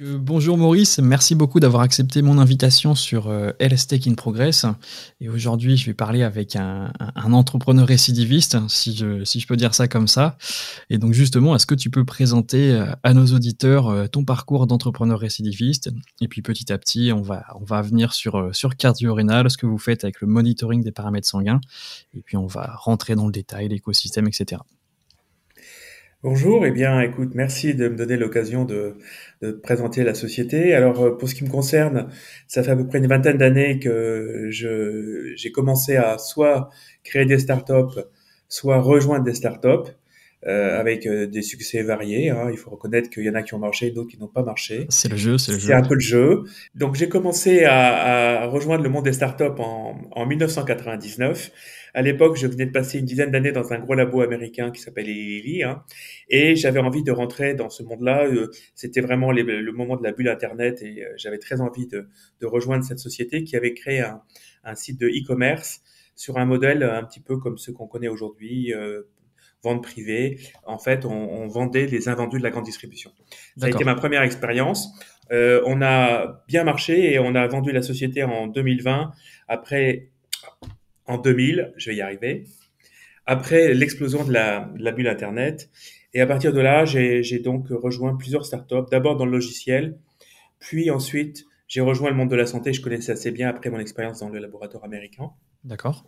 bonjour Maurice, merci beaucoup d'avoir accepté mon invitation sur euh, LS Tech in Progress. Et aujourd'hui, je vais parler avec un, entrepreneur récidiviste, si je, si je peux dire ça comme ça. Et donc justement, est-ce que tu peux présenter euh, à nos auditeurs euh, ton parcours d'entrepreneur récidiviste? Et puis petit à petit, on va, on va venir sur, sur cardio-rénal, ce que vous faites avec le monitoring des paramètres sanguins. Et puis on va rentrer dans le détail, l'écosystème, etc. Bonjour, eh bien écoute, merci de me donner l'occasion de, présenter la société. Alors euh, pour ce qui me concerne, ça fait à peu près une vingtaine d'années que j'ai commencé à soit créer des startups, soit rejoindre des startups. Euh, avec euh, des succès variés. Hein. Il faut reconnaître qu'il y en a qui ont marché, d'autres qui n'ont pas marché. C'est le jeu, c'est le jeu. C'est un peu le jeu. Donc j'ai commencé à, à, rejoindre le monde des startups en, en 1999 à l'époque, je venais de passer une dizaine d'années dans un gros labo américain qui s'appelle Eli, hein, et j'avais envie de rentrer dans ce monde-là. Euh, c'était vraiment le moment de la bulle Internet et euh, j'avais très envie de, de, rejoindre cette société qui avait créé un, un site de e-commerce sur un modèle un petit peu comme ce qu'on connaît aujourd'hui, euh, vente privée. En fait, on, on, vendait les invendus de la grande distribution. Ça a été ma première expérience. Euh, on a bien marché et on a vendu la société en 2020 après en 2000, je vais y arriver, après l'explosion de la, de la, bulle Internet. Et à partir de là, j'ai donc rejoint plusieurs startups, d'abord dans le logiciel, puis ensuite, j'ai rejoint le monde de la santé, je connaissais assez bien après mon expérience dans le laboratoire américain. D'accord.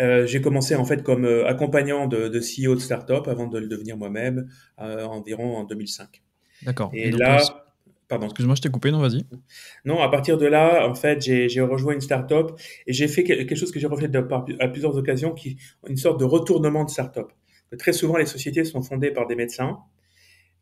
Euh, j'ai commencé en fait comme euh, accompagnant de, de CEO de startup avant de le devenir moi-même euh, environ en 2005. D'accord. Et, là, Pardon. Excuse-moi, je t'ai coupé, non, vas-y. Non, à partir de là, en fait, j'ai rejoint une start-up et j'ai fait quelque chose que j'ai refait à plusieurs occasions, qui une sorte de retournement de start-up. Très souvent, les sociétés sont fondées par des médecins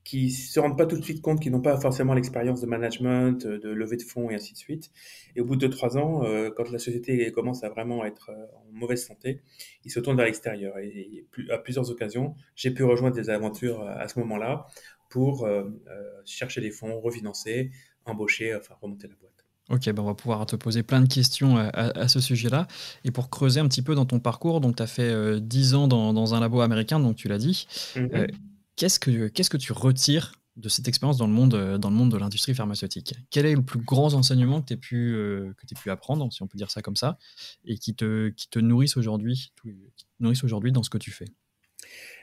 qui se rendent pas tout de suite compte qu'ils n'ont pas forcément l'expérience de management, de levée de fonds et ainsi de suite. Et au bout de trois ans, euh, quand la société commence à vraiment être euh, en mauvaise santé, ils se tournent vers l'extérieur. Et, à plusieurs occasions, j'ai pu rejoindre des aventures à ce moment-là pour euh, euh, chercher des fonds, refinancer, embaucher, enfin remonter la boîte. Ok, ben on va pouvoir te poser plein de questions à, ce sujet-là. Et pour creuser un petit peu dans ton parcours, donc tu as fait 10 euh, ans dans, dans, un labo américain, donc tu l'as dit. Mm-hmm. Qu'est-ce, que, qu'est-ce que tu retires de cette expérience dans le monde, dans le monde de l'industrie pharmaceutique? Quel est le plus grand enseignement que tu as pu, que pu apprendre, si on peut dire ça comme ça, et qui te, qui te nourrissent aujourd'hui, nourrissent aujourd'hui dans ce que tu fais?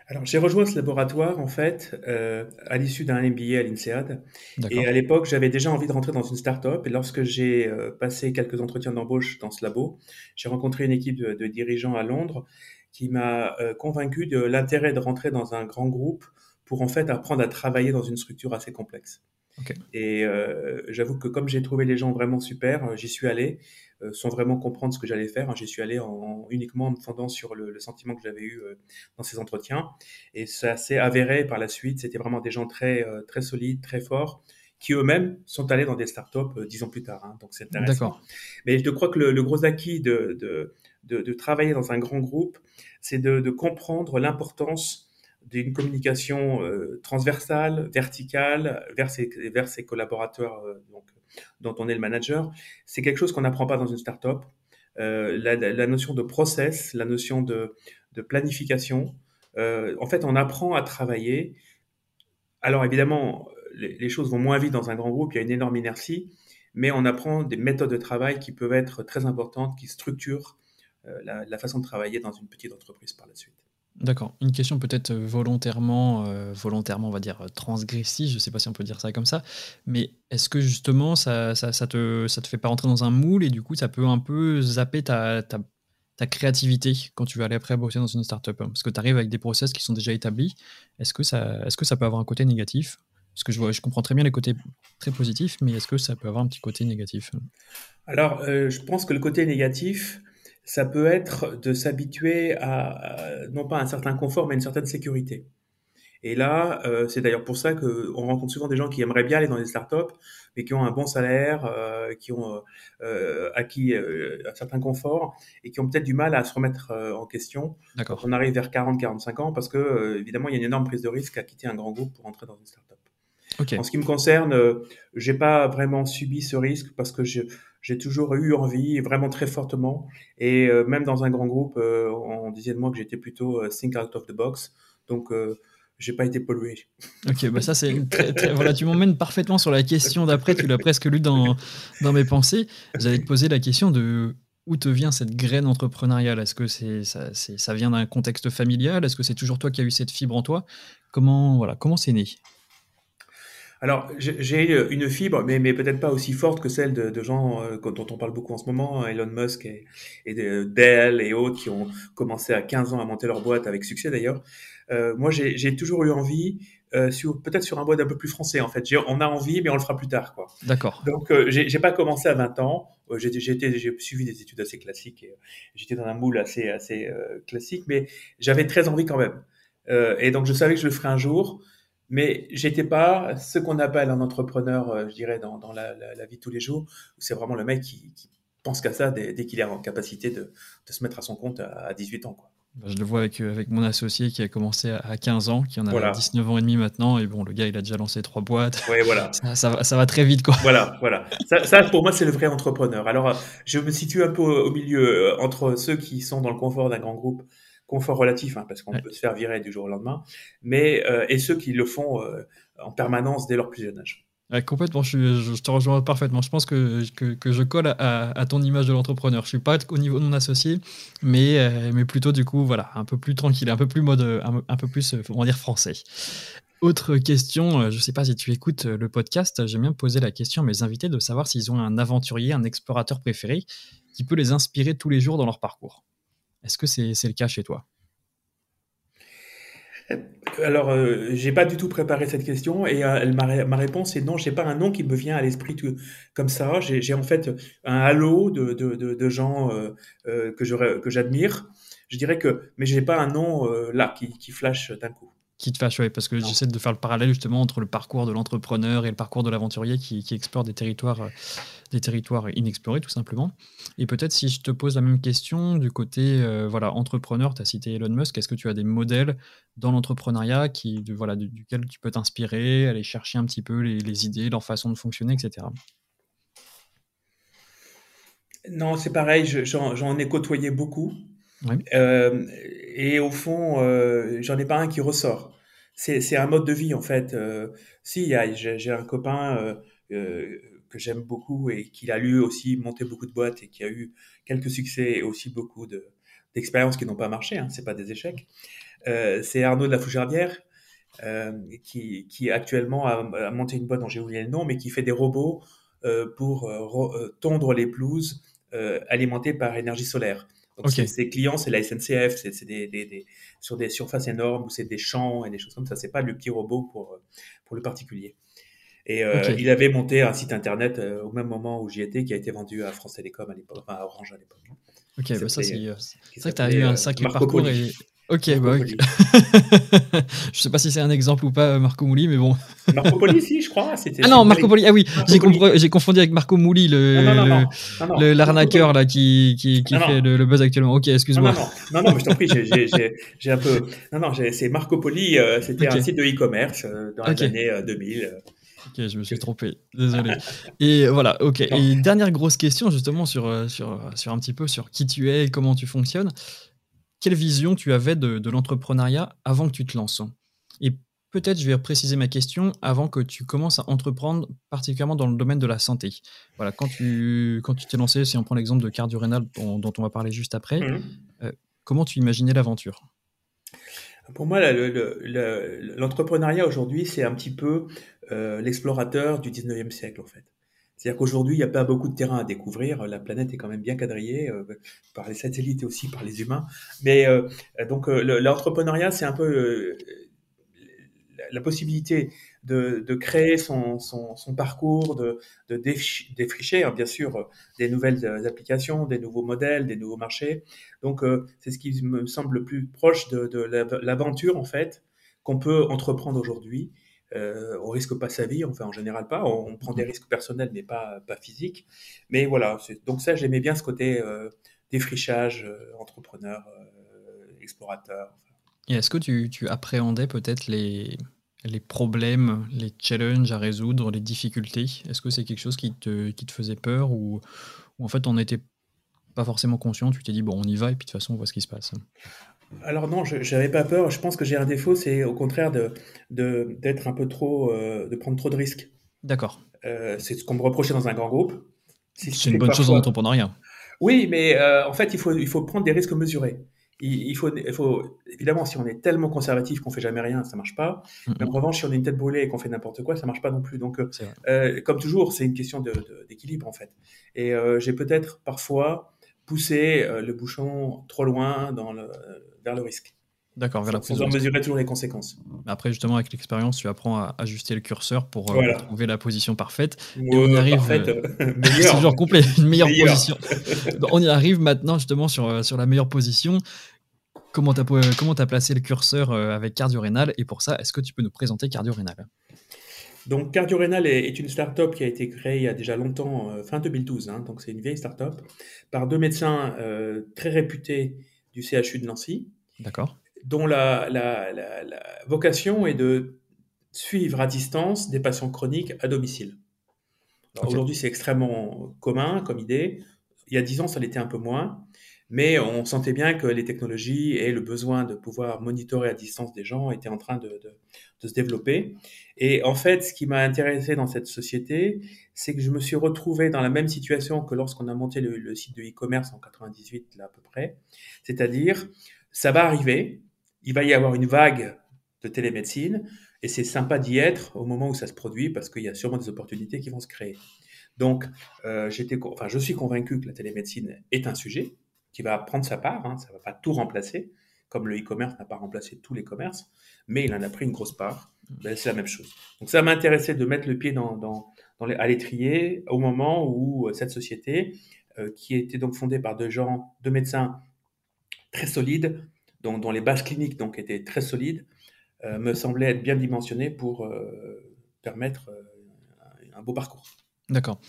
Alors, j'ai rejoint ce laboratoire, en fait, euh, à l'issue d'un MBA à l'INSEAD. Et à l'époque, j'avais déjà envie de rentrer dans une start-up. Et lorsque j'ai euh, passé quelques entretiens d'embauche dans ce labo, j'ai rencontré une équipe de, dirigeants à Londres qui m'a euh, convaincu de l'intérêt de rentrer dans un grand groupe pour, en fait, apprendre à travailler dans une structure assez complexe. Et euh, j'avoue que comme j'ai trouvé les gens vraiment super, euh, j'y suis allé euh, sans vraiment comprendre ce que j'allais faire. Hein. J'y suis allé en, uniquement en me fondant sur le, le sentiment que j'avais eu dans ces entretiens. Et ça s'est avéré par la suite. C'était vraiment des gens très, très solides, très forts qui eux-mêmes sont allés dans des startups dix ans plus tard. Hein. donc c'est intéressant. Mais je crois que le, le gros acquis de, de, de, travailler dans un grand groupe, c'est de, comprendre l'importance d'une communication euh, transversale, verticale, vers ses, vers ses collaborateurs euh, donc, dont on est le manager. C'est quelque chose qu'on n'apprend pas dans une startup. Euh, la, notion de process, la notion de, planification. En fait, on apprend à travailler. Alors évidemment, les, les, choses vont moins vite dans un grand groupe, il y a une énorme inertie, mais on apprend des méthodes de travail qui peuvent être très importantes, qui structurent la, la façon de travailler dans une petite entreprise par la suite. D'accord. Une question peut-être euh, volontairement, euh, volontairement, on va dire, transgressive, je ne sais pas si on peut dire ça comme ça, mais est-ce que justement ça, ça, ça, te, ça te fait pas rentrer dans un moule et du coup ça peut un peu zapper ta, ta, ta créativité quand tu vas aller après bosser dans une startup? Parce que tu arrives avec des process qui sont déjà établis. Est-ce que, ça, est-ce que ça peut avoir un côté négatif? Parce que je, vois, je comprends très bien les côtés très positifs, mais est-ce que ça peut avoir un petit côté négatif? Alors, euh, je pense que le côté négatif, ça peut être de s'habituer à, non pas un certain confort, mais une certaine sécurité. Et là, euh, c'est d'ailleurs pour ça qu'on rencontre souvent des gens qui aimeraient bien aller dans des startups, mais qui ont un bon salaire, euh, qui ont euh, acquis euh, un certain confort et qui ont peut-être du mal à se remettre euh, en question quand on arrive vers 40-45 ans, parce que euh, évidemment, il y a une énorme prise de risque à quitter un grand groupe pour entrer dans une startup. Okay. En ce qui me concerne, j'ai pas vraiment subi ce risque parce que je j'ai toujours eu envie, vraiment très fortement. Et euh, même dans un grand groupe, euh, on disait de moi que j'étais plutôt euh, think out of the box. Donc, j'ai pas été pollué. Ok, bah ça c'est voilà, tu m'emmènes parfaitement sur la question d'après. Tu l'as presque lu dans dans mes pensées. J'allais te poser la question de où te vient cette graine entrepreneuriale? Est-ce que c'est ça, ça vient d'un contexte familial? Est-ce que c'est toujours toi qui as eu cette fibre en toi? Comment voilà, comment c'est né? Alors, j'ai une fibre, mais, mais peut-être pas aussi forte que celle de, gens euh, dont on parle beaucoup en ce moment, Elon Musk et, et Dell et autres qui ont commencé à 15 ans à monter leur boîte avec succès d'ailleurs. Euh, moi, j'ai toujours eu envie, euh, sur peut-être sur un boîte un peu plus français en fait. On a envie, mais on le fera plus tard, quoi. D'accord. Donc, euh, j'ai pas commencé à 20 ans. Euh, j'ai suivi des études assez classiques. et J'étais dans un moule assez assez classique, mais j'avais très envie quand même. et donc, je savais que je le ferais un jour mais j'étais pas ce qu'on appelle un entrepreneur, euh, je dirais, dans, dans la, la, vie de tous les jours. C'est vraiment le mec qui, qui pense qu'à ça dès, dès qu'il est en capacité de, de, se mettre à son compte à, 18 ans. Quoi. Bah, je le vois avec, euh, avec mon associé qui a commencé à 15 ans, qui en a 19 ans et demi maintenant. Et bon, le gars, il a déjà lancé trois boîtes. Ouais, voilà. ça, ça, va, ça, va, très vite, quoi. Voilà, voilà. Ça, ça pour moi, c'est le vrai entrepreneur. Alors, je me situe un peu au milieu euh, entre ceux qui sont dans le confort d'un grand groupe confort relatif, hein, parce qu'on peut se faire virer du jour au lendemain, mais euh, et ceux qui le font euh, en permanence dès leur plus jeune âge. complètement, je, je, te rejoins parfaitement. Je pense que, que, je colle à, à, ton image de l'entrepreneur. Je suis pas au niveau de mon associé, mais, euh, mais plutôt du coup, voilà, un peu plus tranquille, un peu plus mode, un, peu plus, on va dire français. Autre question, je ne sais pas si tu écoutes le podcast, j'aime bien poser la question à mes invités de savoir s'ils ont un aventurier, un explorateur préféré qui peut les inspirer tous les jours dans leur parcours. Est-ce que c'est le cas chez toi? Alors, euh, j'ai pas du tout préparé cette question et euh, ma, ma, réponse est non, j'ai pas un nom qui me vient à l'esprit comme ça. J'ai en fait un halo de, de, de, gens euh, euh que j'admire. Je dirais que, mais j'ai pas un nom là qui, qui flash d'un coup qui te fâche, parce que j'essaie de faire le parallèle justement entre le parcours de l'entrepreneur et le parcours de l'aventurier qui, explore des territoires, euh, des territoires inexplorés tout simplement. Et peut-être si je te pose la même question du côté euh, voilà entrepreneur, tu as cité Elon Musk, est-ce que tu as des modèles dans l'entrepreneuriat qui voilà duquel tu peux t'inspirer, aller chercher un petit peu les, idées, leur façon de fonctionner, etc. Non, c'est pareil, j'en ai côtoyé beaucoup. Euh, et au fond, euh, j'en ai pas un qui ressort. C'est un mode de vie en fait. Euh, si, j'ai un copain que j'aime beaucoup et qui a lu aussi monté beaucoup de boîtes et qui a eu quelques succès et aussi beaucoup d'expériences qui n'ont pas marché. Hein, c'est pas des échecs. c'est Arnaud de la Fougerdière. qui, actuellement a, monté une boîte dont j'ai oublié le nom, mais qui fait des robots pour tondre les pelouses alimentées par énergie solaire. Donc ses clients, c'est la SNCF, c'est des, des, des, sur des surfaces énormes où c'est des champs et des choses comme ça. C'est pas le petit robot pour, pour le particulier. Et euh, il avait monté un site internet euh, au même moment où j'y étais, qui a été vendu à France Télécom à l'époque, enfin à Orange à l'époque. Ok, bah ça c'est euh, vrai que tu as eu un sacré parcours et, Ok, bah, ok. je sais pas si c'est un exemple ou pas, Marco Mouli, mais bon. Marco Poli, si, je crois. Ah non, Marco Poli, ah oui, j'ai confondu avec Marco Mouli, le l'arnaqueur là qui, qui, qui fait le, buzz actuellement. Ok, excuse-moi. Non, non, non, mais je t'en prie, j'ai un peu. Non, non, c'est Marco Poli, euh, c'était un site de e-commerce euh, dans les années 2000. Euh, ok, je me suis trompé, désolé. Et voilà, ok. Et dernière grosse question justement sur, sur, sur un petit peu sur qui tu es et comment tu fonctionnes quelle vision tu avais de, l'entrepreneuriat avant que tu te lances? Et peut-être je vais préciser ma question avant que tu commences à entreprendre, particulièrement dans le domaine de la santé. Voilà, quand tu quand tu t'es lancé, si on prend l'exemple de cardio dont, dont, on va parler juste après, mmh. euh, comment tu imaginais l'aventure? Pour moi, l'entrepreneuriat aujourd'hui, c'est un petit peu euh, l'explorateur du 19e siècle, en fait. C'est-à-dire qu'aujourd'hui, il n'y a pas beaucoup de terrain à découvrir. La planète est quand même bien quadrillée euh, par les satellites et aussi par les humains. Mais euh, donc, euh, l'entrepreneuriat, c'est un peu la possibilité de, créer son, parcours, de, défricher, hein, bien sûr, des nouvelles applications, des nouveaux modèles, des nouveaux marchés. Donc, c'est ce qui me semble le plus proche de l'aventure, en fait, qu'on peut entreprendre aujourd'hui euh, on risque pas sa vie, enfin en général pas. On, prend des mmh. risques personnels, mais pas, pas physiques. Mais voilà, donc ça, j'aimais bien ce côté euh, défrichage, euh, entrepreneur, explorateur. Et est-ce que tu, appréhendais peut-être les, les problèmes, les challenges à résoudre, les difficultés? Est-ce que c'est quelque chose qui te, qui te faisait peur ou, ou en fait on n'était pas forcément conscient? Tu t'es dit, bon, on y va et puis de toute façon, on voit ce qui se passe alors non, je n'avais pas peur. Je pense que j'ai un défaut, c'est au contraire de d'être un peu trop, euh, de prendre trop de risques. D'accord. Euh, c'est ce qu'on me reprochait dans un grand groupe. c'est une bonne chose en entrepreneuriat. Oui, mais euh, en fait, il faut, il faut prendre des risques mesurés. Il, faut, il faut, évidemment, si on est tellement conservatif qu'on fait jamais rien, ça marche pas. Mais en revanche, si on est une tête brûlée et qu'on fait n'importe quoi, ça marche pas non plus. Donc, comme toujours, c'est une question d'équilibre en fait. Et j'ai peut-être parfois poussé le bouchon trop loin dans le, vers le risque. D'accord, vers la prise. mesurer toujours les conséquences. Après, justement, avec l'expérience, tu apprends à ajuster le curseur pour, euh, trouver la position parfaite. Et on arrive. Euh, c'est toujours complet, une meilleure position. on y arrive maintenant, justement, sur, euh, sur la meilleure position. Comment tu as, as placé le curseur avec Cardio-Rénal? Et pour ça, est-ce que tu peux nous présenter Cardio-Rénal? Donc, Cardio-Rénal est, une start-up qui a été créée il y a déjà longtemps, fin 2012. Hein, donc, c'est une vieille start-up, par deux médecins très réputés du CHU de Nancy. D'accord. Dont la, vocation est de suivre à distance des patients chroniques à domicile. Aujourd'hui, c'est extrêmement commun comme idée. Il y a dix ans, ça l'était un peu moins. Mais on sentait bien que les technologies et le besoin de pouvoir monitorer à distance des gens étaient en train de, se développer. Et en fait, ce qui m'a intéressé dans cette société, c'est que je me suis retrouvé dans la même situation que lorsqu'on a monté le, site de e-commerce en 98, là à peu près. C'est-à-dire, ça va arriver, il va y avoir une vague de télémédecine, et c'est sympa d'y être au moment où ça se produit parce qu'il y a sûrement des opportunités qui vont se créer. Donc, euh, j'étais, enfin, je suis convaincu que la télémédecine est un sujet qui va prendre sa part. Hein, ça ne va pas tout remplacer, comme le e-commerce n'a pas remplacé tous les commerces, mais il en a pris une grosse part. Ben, c'est la même chose. Donc ça m'intéressait de mettre le pied dans, dans, les, à l'étrier au moment où euh, cette société, euh, qui était donc fondée par deux gens, deux médecins très solides, dont, dont les bases cliniques donc étaient très solides, euh, me semblait être bien dimensionnée pour permettre un beau parcours. D'accord.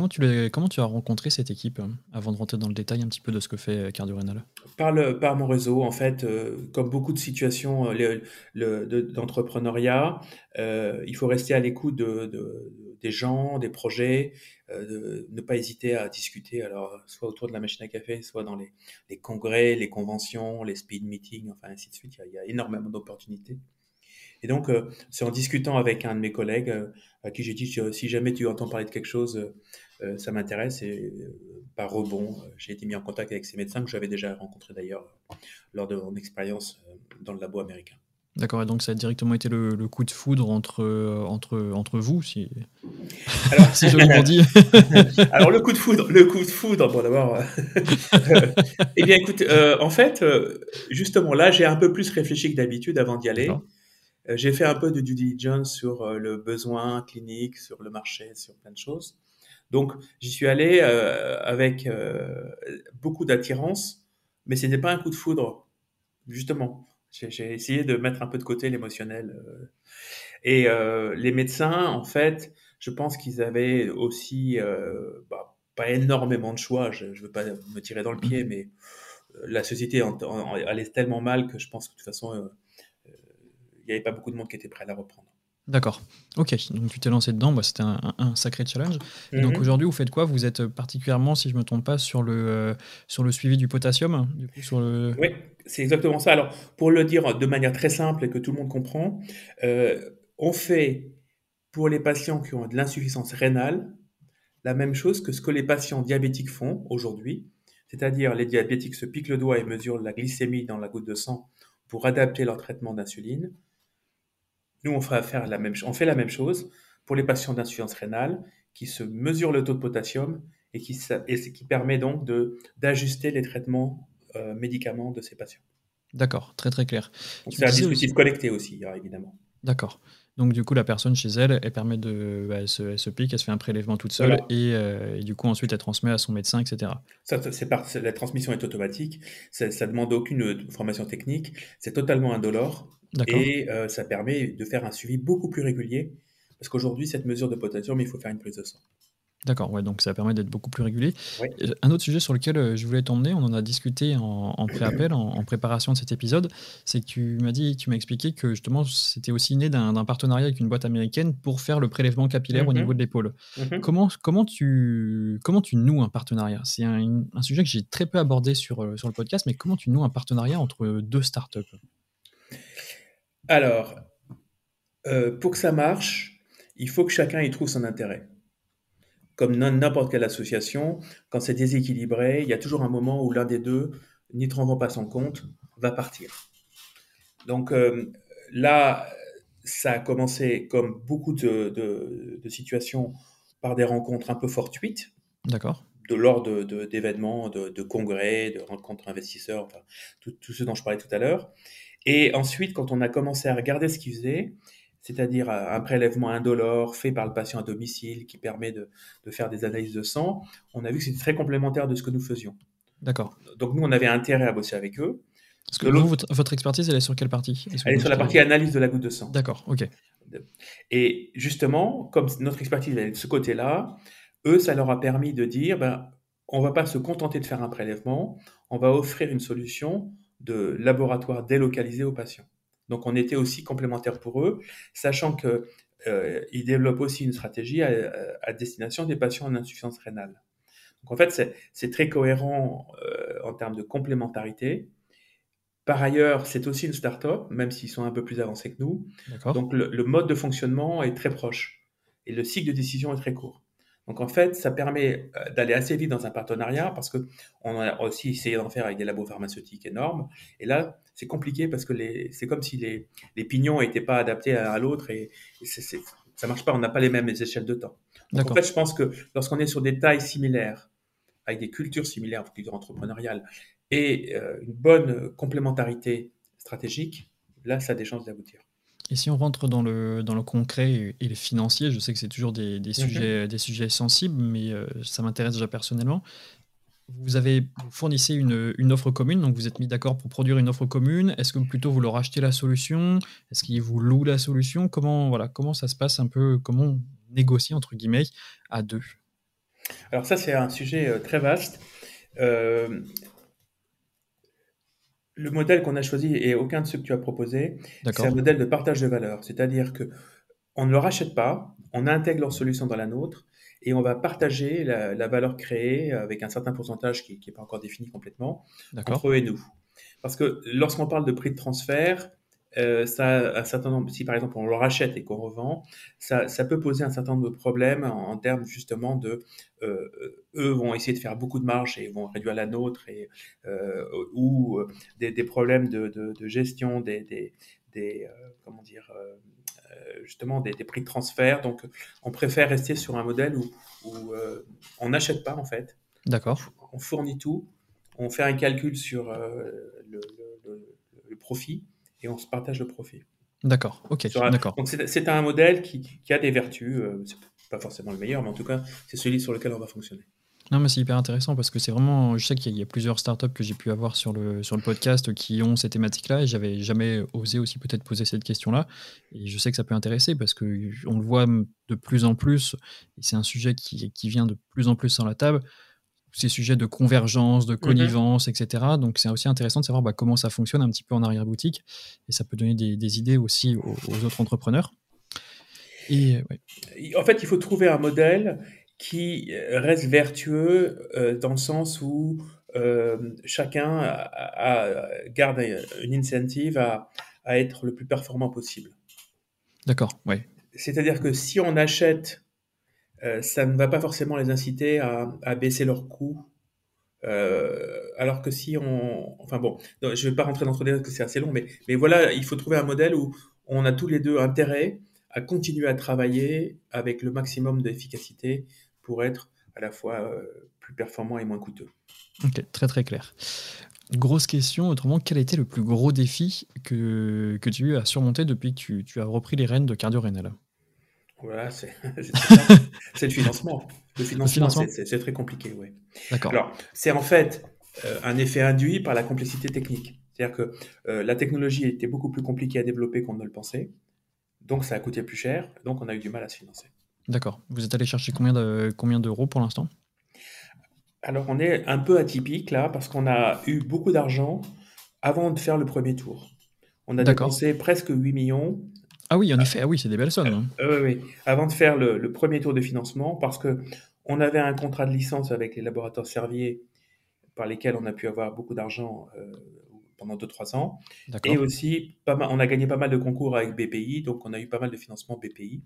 Comment tu, as rencontré cette équipe hein, avant de rentrer dans le détail un petit peu de ce que fait euh, Cardio Renal? Par, par mon réseau, en fait, euh, comme beaucoup de situations euh, d'entrepreneuriat, il faut rester à l'écoute de, des gens, des projets, ne pas hésiter à discuter, alors soit autour de la machine à café, soit dans les, congrès, les conventions, les speed meetings, enfin ainsi de suite. Il y a, énormément d'opportunités. Et donc, c'est en discutant avec un de mes collègues à qui j'ai dit si jamais tu entends parler de quelque chose, euh, ça m'intéresse. Et euh, par rebond, euh, j'ai été mis en contact avec ces médecins que j'avais déjà rencontrés d'ailleurs lors de mon expérience dans le labo américain. D'accord, et donc ça a directement été le, coup de foudre entre, entre, entre vous, si, Alors, si je le dis. Alors le coup de foudre, le coup de foudre, bon d'abord. eh bien écoute, en fait, justement là, j'ai un peu plus réfléchi que d'habitude avant d'y aller. j'ai fait un peu de due diligence sur le besoin clinique, sur le marché, sur plein de choses. Donc, j'y suis allé euh, avec euh, beaucoup d'attirance, mais ce n'était pas un coup de foudre, justement. J'ai essayé de mettre un peu de côté l'émotionnel. Euh. Et les médecins, en fait, je pense qu'ils avaient aussi bah, pas énormément de choix. Je ne veux pas me tirer dans le pied, mais la société allait tellement mal que je pense que de toute façon, il n'y avait pas beaucoup de monde qui était prêt à la reprendre. D'accord. Ok, donc tu t'es lancé dedans, bah, c'était un, sacré challenge. donc mhm. aujourd'hui, vous faites quoi? Vous êtes particulièrement, si je ne me trompe pas, sur le, euh, sur le suivi du potassium sur le... Oui, c'est exactement ça. Alors, pour le dire de manière très simple et que tout le monde comprend, euh, on fait pour les patients qui ont de l'insuffisance rénale la même chose que ce que les patients diabétiques font aujourd'hui. C'est-à-dire, les diabétiques se piquent le doigt et mesurent la glycémie dans la goutte de sang pour adapter leur traitement d'insuline. Nous, on, faire la même, on fait la même chose pour les patients d'insuffisance rénale qui se mesurent le taux de potassium et qui, et qui permet donc d'ajuster les traitements euh, médicaments de ces patients. D'accord, très très clair. C'est un dispositif connecté aussi, hein, évidemment. D'accord. Donc du coup, la personne chez elle, elle permet de, bah, elle, se, pique, elle se fait un prélèvement toute seule euh, et, du coup ensuite elle transmet à son médecin, etc. Ça, la transmission est automatique, ça, ne demande aucune formation technique, c'est totalement indolore et euh, ça permet de faire un suivi beaucoup plus régulier parce qu'aujourd'hui cette mesure de potassium, il faut faire une prise de sang. D'accord, ouais, donc ça permet d'être beaucoup plus régulier. Un autre sujet sur lequel euh, je voulais t'emmener, on en a discuté en, pré-appel, en, préparation de cet épisode, c'est que tu m'as dit, tu m'as expliqué que justement c'était aussi né d'un partenariat avec une boîte américaine pour faire le prélèvement capillaire au mhm. niveau de l'épaule. Mhm. comment, comment, tu, comment tu noues un partenariat? C'est un, sujet que j'ai très peu abordé sur, euh, sur le podcast, mais comment tu noues un partenariat entre deux startups? Alors, euh, pour que ça marche, il faut que chacun y trouve son intérêt comme n'importe quelle association, quand c'est déséquilibré, il y a toujours un moment où l'un des deux, n'y trouvant pas son compte, va partir. Donc euh, là, ça a commencé comme beaucoup de, situations par des rencontres un peu fortuites. D'accord. De l'ordre d'événements, de, congrès, de rencontres investisseurs, enfin, tout, tout, ce dont je parlais tout à l'heure. Et ensuite, quand on a commencé à regarder ce qu'ils faisaient, c'est-à-dire un prélèvement indolore fait par le patient à domicile qui permet de, faire des analyses de sang, on a vu que c'était très complémentaire de ce que nous faisions. D'accord. Donc nous, on avait intérêt à bosser avec eux. Parce que vous, votre, expertise, elle est sur quelle partie? Elle est sur la partie analyse de la goutte de sang. D'accord, ok. Et justement, comme notre expertise est de ce côté-là, eux, ça leur a permis de dire, ben, on ne va pas se contenter de faire un prélèvement, on va offrir une solution de laboratoire délocalisé aux patients. Donc on était aussi complémentaires pour eux, sachant qu'ils euh, développent aussi une stratégie à, destination des patients en insuffisance rénale. Donc en fait, c'est très cohérent euh, en termes de complémentarité. Par ailleurs, c'est aussi une start-up, même s'ils sont un peu plus avancés que nous. Donc le, mode de fonctionnement est très proche et le cycle de décision est très court. Donc en fait, ça permet euh, d'aller assez vite dans un partenariat parce que on a aussi essayé d'en faire avec des labos pharmaceutiques énormes. Et là, c'est compliqué parce que c'est comme si les, les pignons n'étaient pas adaptés à, l'autre et, ça ne ça marche pas. On n'a pas les mêmes échelles de temps. Donc en fait, je pense que lorsqu'on est sur des tailles similaires, avec des cultures similaires, culture entrepreneuriale, et euh, une bonne complémentarité stratégique, là, ça a des chances d'aboutir. Et si on rentre dans le, dans le concret et le financier, je sais que c'est toujours des, des, mhm. sujets, des sujets sensibles, mais euh, ça m'intéresse déjà personnellement. Vous avez fournissez une, une, offre commune, donc vous êtes mis d'accord pour produire une offre commune. Est-ce que plutôt vous leur achetez la solution? Est-ce qu'ils vous louent la solution? Comment, voilà, comment ça se passe un peu? Comment on négocie, entre guillemets, à deux? Alors ça, c'est un sujet euh, très vaste. Euh, le modèle qu'on a choisi et aucun de ceux que tu as proposé, c'est un modèle de partage de valeur. C'est-à-dire que on ne le rachète pas, on intègre leur solution dans la nôtre et on va partager la, valeur créée avec un certain pourcentage qui n'est pas encore défini complètement entre eux et nous. Parce que lorsqu'on parle de prix de transfert, euh, ça, un certain nombre, si par exemple on le rachète et qu'on revend, ça, ça, peut poser un certain nombre de problèmes en, termes justement de, euh, eux vont essayer de faire beaucoup de marge et vont réduire la nôtre et euh, ou des, des, problèmes de, de, de gestion des, des, des comment dire justement des, des, prix de transfert. Donc on préfère rester sur un modèle où, où on n'achète pas en fait. D'accord. On fournit tout, on fait un calcul sur le, le, le profit et on se partage le profit. D'accord, ok, d'accord. Donc c'est un modèle qui, qui, a des vertus, euh, c'est pas forcément le meilleur, mais en tout cas, c'est celui sur lequel on va fonctionner. Non, mais c'est hyper intéressant parce que c'est vraiment. Je sais qu'il y, a plusieurs startups que j'ai pu avoir sur le, sur le podcast qui ont ces thématiques-là et j'avais jamais osé aussi peut-être poser cette question-là. Et je sais que ça peut intéresser parce qu'on le voit de plus en plus et c'est un sujet qui, qui vient de plus en plus sur la table ces sujets de convergence, de mhm. connivence, etc. Donc c'est aussi intéressant de savoir bah, comment ça fonctionne un petit peu en arrière-boutique et ça peut donner des, idées aussi aux, autres entrepreneurs. Et, En fait, il faut trouver un modèle qui reste vertueux euh, dans le sens où euh, chacun garde une incentive à, à, être le plus performant possible. D'accord, oui. C'est-à-dire que si on achète euh, ça ne va pas forcément les inciter à, baisser leurs coûts. Euh, alors que si on, enfin bon, je ne vais pas rentrer dans ce détail parce que c'est assez long, mais, voilà, il faut trouver un modèle où on a tous les deux intérêt à continuer à travailler avec le maximum d'efficacité pour être à la fois euh, plus performant et moins coûteux. Ok, très très clair. Grosse question, autrement, quel été le plus gros défi que, que tu as surmonté depuis que tu, as repris les rênes de Cardio Rénal voilà, c'est le financement. Le financement, c'est très compliqué. Alors, c'est en fait euh, un effet induit par la complexité technique. C'est-à-dire que euh, la technologie était beaucoup plus compliquée à développer qu'on ne le pensait. Donc, ça a coûté plus cher. Donc, on a eu du mal à se financer. D'accord. Vous êtes allé chercher combien de, combien d'euros pour l'instant? Alors, on est un peu atypique là, parce qu'on a eu beaucoup d'argent avant de faire le premier tour. On a dépensé presque 8 millions. Ah oui, en effet, ah oui, c'est des belles sommes. Hein. Euh, oui, avant de faire le, premier tour de financement, parce que on avait un contrat de licence avec les laboratoires Servier, par lesquels on a pu avoir beaucoup d'argent euh, pendant 2-3 ans. Et aussi, pas on a gagné pas mal de concours avec BPI, donc on a eu pas mal de financement BPI.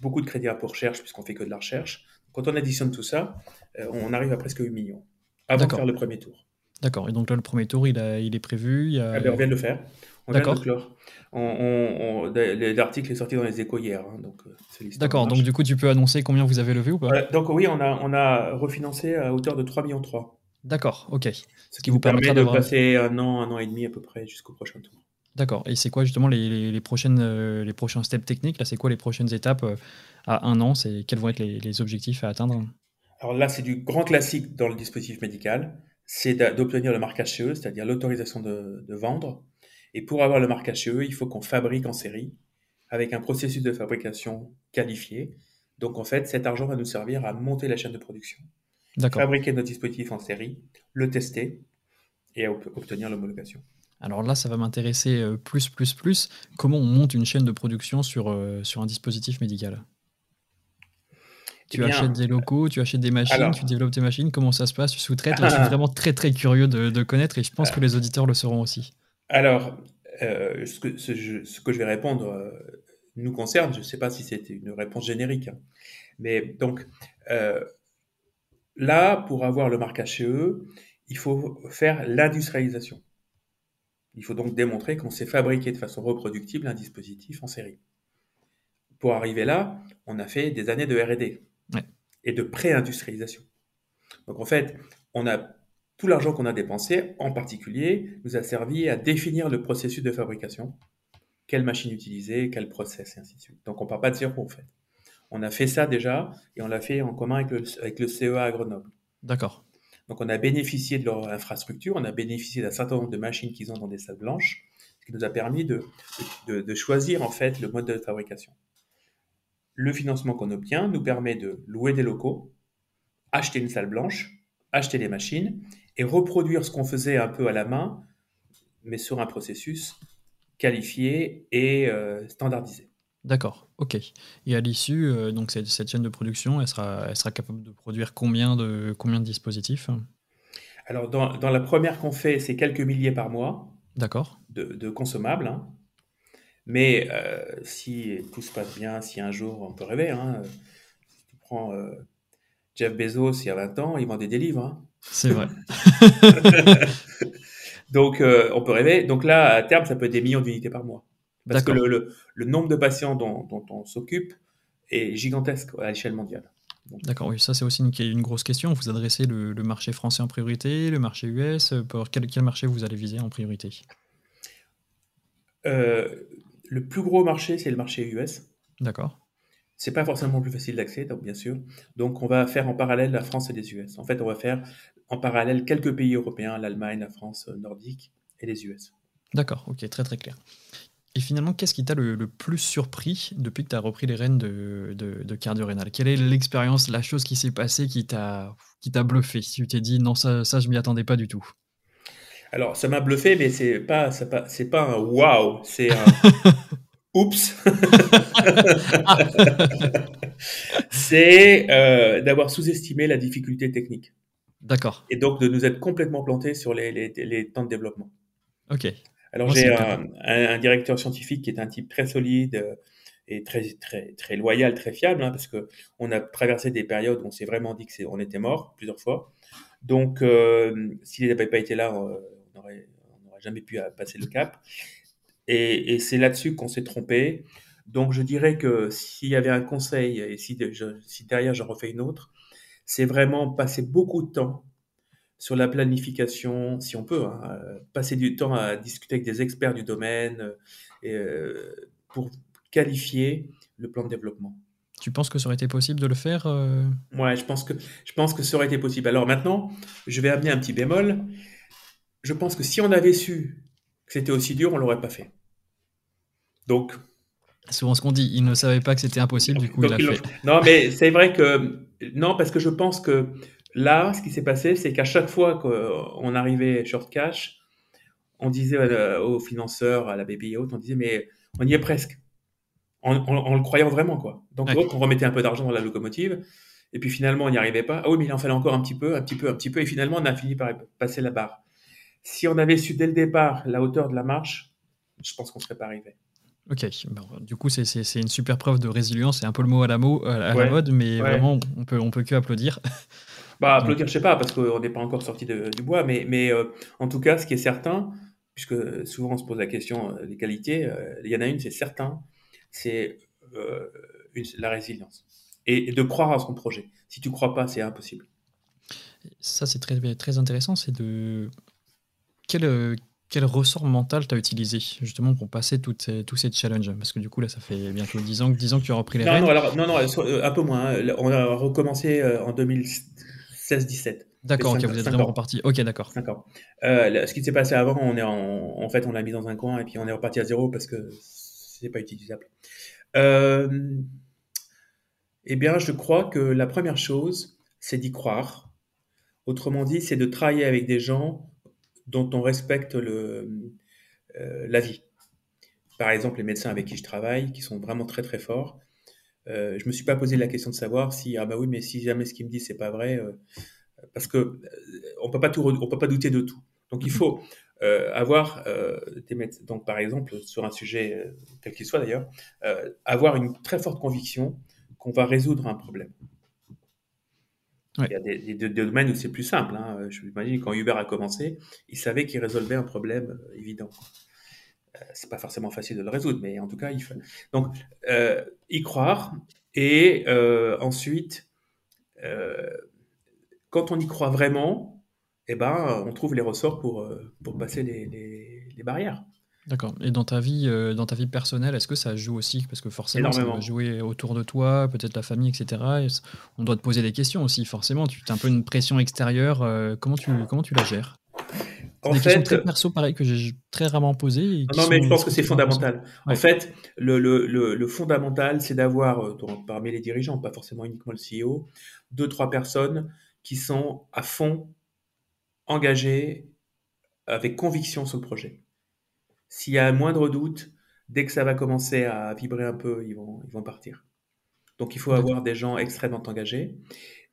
Beaucoup de crédits pour recherche, puisqu'on fait que de la recherche. Quand on additionne tout ça, euh, on arrive à presque 8 millions, avant de faire le premier tour. D'accord. Et donc là, le premier tour, il, a, il est prévu il ah ben, On vient de le faire. On vient de clore. L'article est sorti dans les échos hier. Hein, donc euh, D'accord. Donc du coup, tu peux annoncer combien vous avez levé ou pas Donc oui, on a, on a refinancé à hauteur de 3,3 millions. D'accord, ok. Ce qui vous permet de passer un an, un an et demi à peu près jusqu'au prochain tour. D'accord. Et c'est quoi justement les, les, prochaines, euh, les prochains steps techniques Là, c'est quoi les prochaines étapes euh, à un an? Quels vont être les, les objectifs à atteindre? Alors là, c'est du grand classique dans le dispositif médical c'est d'obtenir le marquage CE, c'est-à-dire l'autorisation de, vendre. Et pour avoir le marquage CE, il faut qu'on fabrique en série avec un processus de fabrication qualifié. Donc en fait, cet argent va nous servir à monter la chaîne de production, fabriquer notre dispositif en série, le tester et obtenir l'homologation. Alors là, ça va m'intéresser euh, plus, plus, plus. Comment on monte une chaîne de production sur, euh, sur un dispositif médical? Tu achètes des locaux, tu achètes des machines, tu développes tes machines, comment ça se passe? Tu sous-traites Je suis vraiment très très curieux de, connaître et je pense que les auditeurs le seront aussi. Alors, euh, ce, que, ce, que, je vais répondre euh, nous concerne, je ne sais pas si c'était une réponse générique, hein. mais donc euh, là, pour avoir le marquage CE, il faut faire l'industrialisation. Il faut donc démontrer qu'on sait fabriquer de façon reproductible un dispositif en série. Pour arriver là, on a fait des années de R&D et de pré-industrialisation. Donc en fait, on a tout l'argent qu'on a dépensé, en particulier, nous a servi à définir le processus de fabrication, quelle machine utiliser, quel process, et ainsi de suite. Donc on ne part pas de zéro en fait. On a fait ça déjà et on l'a fait en commun avec le, avec le CEA à Grenoble. D'accord. Donc on a bénéficié de leur infrastructure, on a bénéficié d'un certain nombre de machines qu'ils ont dans des salles blanches, ce qui nous a permis de, de, de choisir en fait le mode de fabrication le financement qu'on obtient nous permet de louer des locaux, acheter une salle blanche, acheter des machines et reproduire ce qu'on faisait un peu à la main, mais sur un processus qualifié et euh, standardisé. D'accord, ok. Et à l'issue, euh, donc cette, chaîne de production, elle sera, elle sera capable de produire combien de, combien de dispositifs? Alors, dans, la première qu'on fait, c'est quelques milliers par mois. D'accord. De, consommables. Hein. Mais euh, si tout se passe bien, si un jour, on peut rêver, hein, si tu prends euh, Jeff Bezos il y a 20 ans, il vendait des livres. Hein. C'est vrai. Donc, euh, on peut rêver. Donc là, à terme, ça peut être des millions d'unités par mois. Parce que le, le, nombre de patients dont, dont on s'occupe est gigantesque à l'échelle mondiale. D'accord, oui, ça c'est aussi une, une, grosse question. Vous adressez le, le, marché français en priorité, le marché US. Pour quel, quel marché vous allez viser en priorité? Euh, le plus gros marché, c'est le marché US. D'accord. C'est pas forcément plus facile d'accès, donc bien sûr. Donc, on va faire en parallèle la France et les US. En fait, on va faire en parallèle quelques pays européens, l'Allemagne, la France euh, nordique et les US. D'accord, ok, très très clair. Et finalement, qu'est-ce qui t'a le, plus surpris depuis que tu as repris les rênes de, de, cardio rénal Quelle est l'expérience, la chose qui s'est passée qui t'a bluffé? Si tu t'es dit, non, ça, ça je m'y attendais pas du tout. Alors, ça m'a bluffé, mais c'est pas, c'est pas, un waouh, c'est un oups. c'est euh, d'avoir sous-estimé la difficulté technique. D'accord. Et donc de nous être complètement plantés sur les, les, temps de développement. Ok. Alors j'ai un, directeur scientifique qui est un type très solide euh, et très très très loyal, très fiable, hein, parce que on a traversé des périodes où on s'est vraiment dit que on était mort plusieurs fois. Donc euh, s'il n'avait pas été là, n'aurait jamais pu passer le cap. Et, c'est là-dessus qu'on s'est trompé. Donc je dirais que s'il y avait un conseil, et si, si derrière j'en refais une autre, c'est vraiment passer beaucoup de temps sur la planification, si on peut, hein, passer du temps à discuter avec des experts du domaine euh, pour qualifier le plan de développement. Tu penses que ça aurait été possible de le faire euh? Ouais, je pense que je pense que ça aurait été possible. Alors maintenant, je vais amener un petit bémol je pense que si on avait su que c'était aussi dur, on l'aurait pas fait. Donc, souvent ce qu'on dit. Il ne savait pas que c'était impossible, du coup, il a fait. Non, mais c'est vrai que. Non, parce que je pense que là, ce qui s'est passé, c'est qu'à chaque fois qu'on arrivait short cash, on disait aux financeurs, à la BPI et autres, on disait, mais on y est presque. En, le croyant vraiment, quoi. Donc, on remettait un peu d'argent dans la locomotive. Et puis finalement, on n'y arrivait pas. Ah oui, mais il en fallait encore un petit peu, un petit peu, un petit peu. Et finalement, on a fini par passer la barre. Si on avait su dès le départ la hauteur de la marche, je pense qu'on ne serait pas arrivé. Ok, du coup, c'est une super preuve de résilience. C'est un peu le mot à la, mot, à la mode, mais vraiment, on peut, on peut que applaudir. Bah, applaudir, je sais pas, parce qu'on n'est pas encore sorti du bois, mais, mais euh, en tout cas, ce qui est certain, puisque souvent on se pose la question des euh, qualités, euh, il y en a une, c'est certain, c'est la résilience et, de croire à son projet. Si tu crois pas, c'est impossible. Ça, c'est très, très intéressant. C'est de quel, quel ressort mental tu as utilisé justement pour passer toutes ces, tous ces challenges? Parce que du coup, là, ça fait bientôt 10 ans, 10 ans que tu as repris les non, Non, alors, non, non, euh, un peu moins. Hein. On a recommencé euh, en 2016-17. D'accord, ok, vous êtes vraiment reparti. Ok, d'accord. D'accord. Euh, ce qui s'est passé avant, on est en, en fait, on l'a mis dans un coin et puis on est reparti à zéro parce que c'est pas utilisable. Euh, eh bien, je crois que la première chose, c'est d'y croire. Autrement dit, c'est de travailler avec des gens dont on respecte le, euh, la vie. Par exemple, les médecins avec qui je travaille, qui sont vraiment très très forts. Euh, je me suis pas posé la question de savoir si ah bah oui, mais si jamais ce qu'ils me disent c'est pas vrai, euh, parce que euh, on peut pas tout, on peut pas douter de tout. Donc il faut avoir des médecins. Donc par exemple sur un sujet quel qu'il soit d'ailleurs, avoir une très forte conviction qu'on va résoudre un problème. Il y a des, domaines où c'est plus simple. Hein. Je m'imagine quand Uber a commencé, il savait qu'il résolvait un problème euh, évident. Euh, c'est pas forcément facile de le résoudre, mais en tout cas, il faut. Donc, euh, y croire et ensuite, quand on y croit vraiment, eh ben, on trouve les ressorts pour, pour passer les barrières. D'accord. Et dans ta vie, euh, dans ta vie personnelle, est-ce que ça joue aussi? Parce que forcément, ça va jouer autour de toi, peut-être la famille, etc. on doit te poser des questions aussi, forcément. Tu as un peu une pression extérieure. Euh, comment, tu, comment tu la gères? En des fait, questions très perso, pareil, que j'ai très rarement posées. Non, mais je pense que c'est fondamental. En fait, le, le, le, fondamental, c'est d'avoir, euh, parmi les dirigeants, pas forcément uniquement le CEO, deux, trois personnes qui sont à fond engagées avec conviction sur le projet. S'il y a un moindre doute, dès que ça va commencer à vibrer un peu, ils vont, ils vont partir. Donc il faut avoir des gens extrêmement engagés.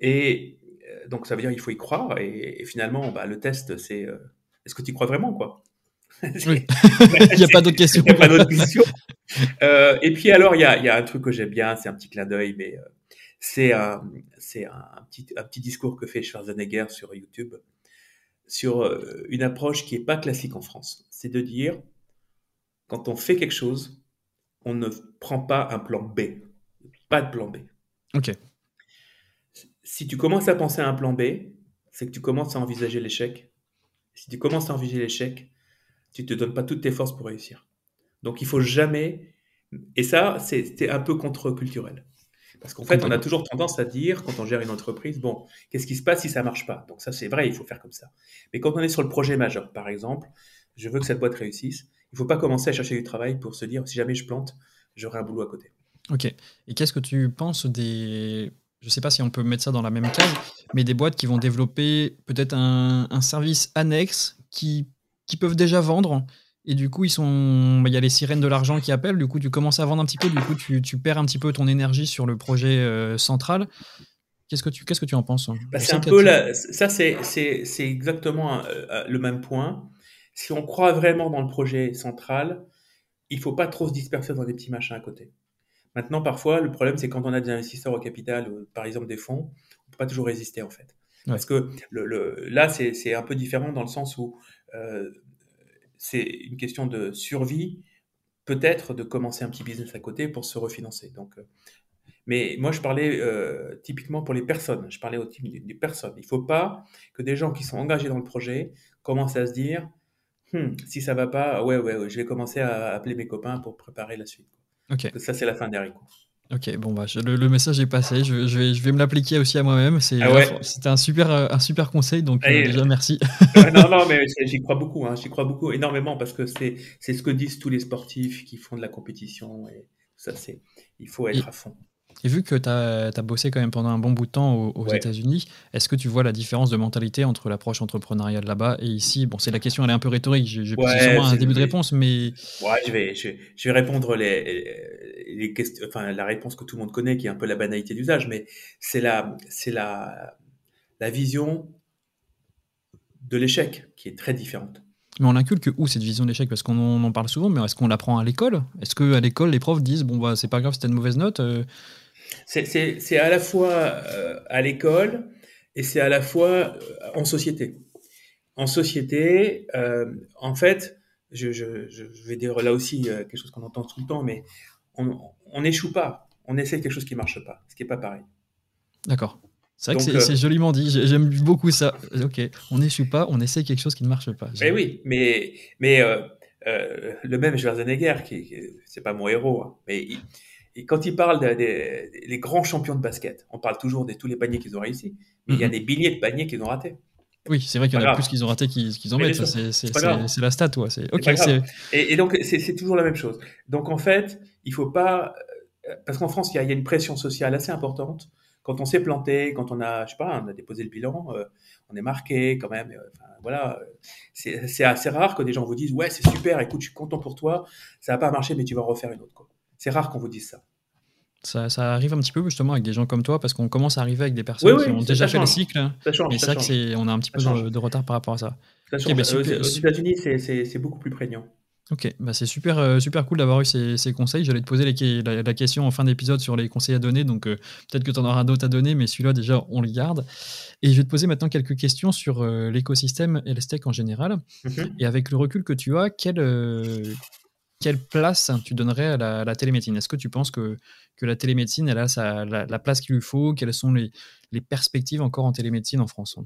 Et euh, donc ça veut dire qu'il faut y croire. Et, finalement, bah, le test, c'est euh, est-ce que tu y crois vraiment quoi? Oui. il n'y a pas d'autre question. Il n'y a pas d'autre question. Euh, et puis alors, il y a, y a, un truc que j'aime bien, c'est un petit clin d'œil, mais c'est un, c'est un, petit, un petit discours que fait Schwarzenegger sur YouTube sur une approche qui n'est pas classique en France. C'est de dire, quand on fait quelque chose, on ne prend pas un plan B. Pas de plan B. Ok. Si tu commences à penser à un plan B, c'est que tu commences à envisager l'échec. Si tu commences à envisager l'échec, tu ne te donnes pas toutes tes forces pour réussir. Donc il faut jamais. Et ça, c'est un peu contre-culturel. Parce qu'en fait, on a toujours tendance à dire, quand on gère une entreprise, bon, qu'est-ce qui se passe si ça marche pas? Donc ça, c'est vrai, il faut faire comme ça. Mais quand on est sur le projet majeur, par exemple, je veux que cette boîte réussisse, il ne faut pas commencer à chercher du travail pour se dire si jamais je plante, j'aurai un boulot à côté. Ok. Et qu'est-ce que tu penses des. Je ne sais pas si on peut mettre ça dans la même case, mais des boîtes qui vont développer peut-être un, service annexe qui, qui peuvent déjà vendre. Et du coup, ils sont, bah, il y a les sirènes de l'argent qui appellent. Du coup, tu commences à vendre un petit peu. Du coup, tu, tu perds un petit peu ton énergie sur le projet euh, central. Qu'est-ce que tu, qu'est-ce que tu en penses bah, C'est un peu ça, c'est, c'est, exactement euh, le même point si on croit vraiment dans le projet central, il faut pas trop se disperser dans des petits machins à côté. Maintenant, parfois, le problème, c'est quand on a des investisseurs au capital, par exemple des fonds, on peut pas toujours résister en fait. Parce que le, là, c'est un peu différent dans le sens où euh, c'est une question de survie, peut-être de commencer un petit business à côté pour se refinancer. Donc, euh, mais moi, je parlais euh, typiquement pour les personnes. Je parlais au type des personnes. Il ne faut pas que des gens qui sont engagés dans le projet commencent à se dire Hmm, si ça va pas, ouais, ouais, je vais commencer à appeler mes copains pour préparer la suite. Ok. Ça, c'est la fin des haricots. Ok, bon, bah, le, message est passé. Je, vais, je vais me l'appliquer aussi à moi-même. C'est, ah C'était un super, euh, un super conseil, donc euh, déjà merci. non, non, mais j'y crois beaucoup. Hein, j'y crois beaucoup énormément parce que c'est, c'est ce que disent tous les sportifs qui font de la compétition. Et Ça, c'est, il faut être à fond. Et vu que tu as, bossé quand même pendant un bon bout de temps aux, États-Unis, est-ce que tu vois la différence de mentalité entre l'approche entrepreneuriale là-bas et ici? Bon, c'est la question, elle est un peu rhétorique. J'ai ouais, un début de réponse, mais. Ouais, je vais, je, vais répondre les, les questions, enfin, la réponse que tout le monde connaît, qui est un peu la banalité d'usage, mais c'est la, la, la vision de l'échec qui est très différente. Mais on inculque où cette vision d'échec Parce qu'on en parle souvent, mais est-ce qu'on l'apprend à l'école? Est-ce qu'à l'école, les profs disent bon, bah, c'est pas grave, c'était une mauvaise note euh, C'est à la fois euh, à l'école et c'est à la fois euh, en société. En société, en fait, je, je, vais dire là aussi quelque chose qu'on entend tout le temps, mais on n'échoue pas. On essaie quelque chose qui marche pas, ce qui n'est pas pareil. D'accord. C'est vrai que euh, c'est joliment dit. J'aime beaucoup ça. Ok, on n'échoue pas, on essaie quelque chose qui ne marche pas. Mais oui, mais, mais euh, euh, le même Schwarzenegger, qui, c'est pas mon héros, hein, mais quand il parle des grands champions de basket, on parle toujours de tous les paniers qu'ils ont réussi, mais il y a mhm. des milliers de paniers qu'ils ont ratés. Oui, c'est vrai qu'il y en a plus qu'ils ont raté qu'ils en mettent. C'est la stat, ouais. Okay, et, et, donc, c'est toujours la même chose. Donc, en fait, il faut pas. Parce qu'en France, il y, a, il y, a, une pression sociale assez importante quand on s'est planté, quand on a, je sais pas, on a déposé le bilan, euh, on est marqué quand même. Euh, voilà, c'est assez rare que des gens vous disent ouais c'est super, écoute, je suis content pour toi, ça va pas marcher, mais tu vas en refaire une autre. C'est rare qu'on vous dise ça. ça. ça. arrive un petit peu justement avec des gens comme toi parce qu'on commence à arriver avec des personnes qui ont déjà fait le cycle. Ça change, mais c'est vrai qu'on a un petit peu de, retard par rapport à ça. ça bah, aux États-Unis, c'est beaucoup plus prégnant. Ok, bah c'est super, euh, super cool d'avoir eu ces, conseils. J'allais te poser la, question en fin d'épisode sur les conseils à donner, donc euh, peut-être que tu en auras d'autres à donner, mais celui-là déjà, on le garde. Et je vais te poser maintenant quelques questions sur euh, l'écosystème et le steak en général. Mhm. Et avec le recul que tu as, quelle, quelle place tu donnerais à la, télémédecine? Est-ce que tu penses que, que la télémédecine, elle a la, place qu'il lui faut? Quelles sont les, les perspectives encore en télémédecine en France?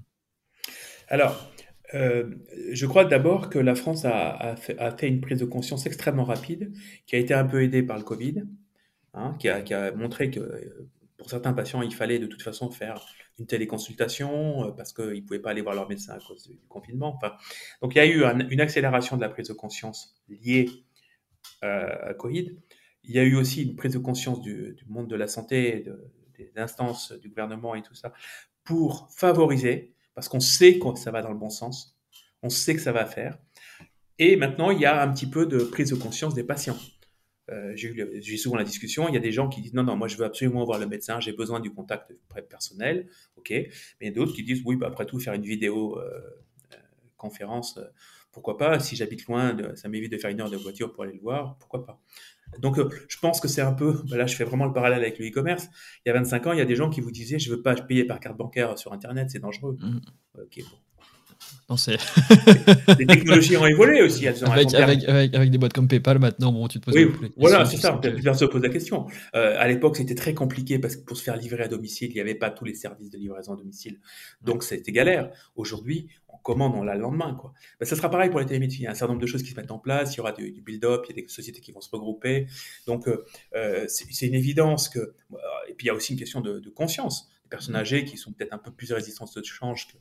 Alors, euh, je crois d'abord que la France a, fait, une prise de conscience extrêmement rapide, qui a été un peu aidée par le Covid, hein, qui, a, montré que pour certains patients, il fallait de toute façon faire une téléconsultation euh, parce qu'ils ne pouvaient pas aller voir leur médecin à cause du confinement. Enfin, donc il y a eu une accélération de la prise de conscience liée à Covid. Il y a eu aussi une prise de conscience du, monde de la santé, des instances du gouvernement et tout ça, pour favoriser parce qu'on sait que ça va dans le bon sens, on sait que ça va faire. Et maintenant, il y a un petit peu de prise de conscience des patients. Euh, j'ai souvent la discussion, il y a des gens qui disent non, non, moi je veux absolument voir le médecin, j'ai besoin du contact personnel, ok. Mais d'autres qui disent oui, bah, après tout, faire une vidéo euh, euh, conférence, pourquoi pas Si j'habite loin, ça m'évite de faire une heure de voiture pour aller le voir, pourquoi pas donc, euh, je pense que c'est un peu, bah là, je fais vraiment le parallèle avec le e-commerce. Il y a 25 ans, il y a des gens qui vous disaient, je veux pas payer par carte bancaire sur Internet, c'est dangereux. Mmh. Ok, bon. Non, les technologies ont évolué aussi. avec, avec, avec, des boîtes comme PayPal, maintenant, bon, tu te poses oui, Voilà, c'est ça. Personne se pose la question. Euh, à l'époque, c'était très compliqué parce que pour se faire livrer à domicile, il n'y avait pas tous les services de livraison à domicile. Donc, c'était galère. Aujourd'hui, on commande, on l'a le lendemain. Quoi. Ben, ça sera pareil pour les télémédecins. Il y a un certain nombre de choses qui se mettent en place. Il y aura du, build-up, il y a des sociétés qui vont se regrouper. Donc, euh, euh c'est une évidence que. Et puis, il y a aussi une question de, de conscience. Les personnes âgées qui sont peut-être un peu plus résistantes au change que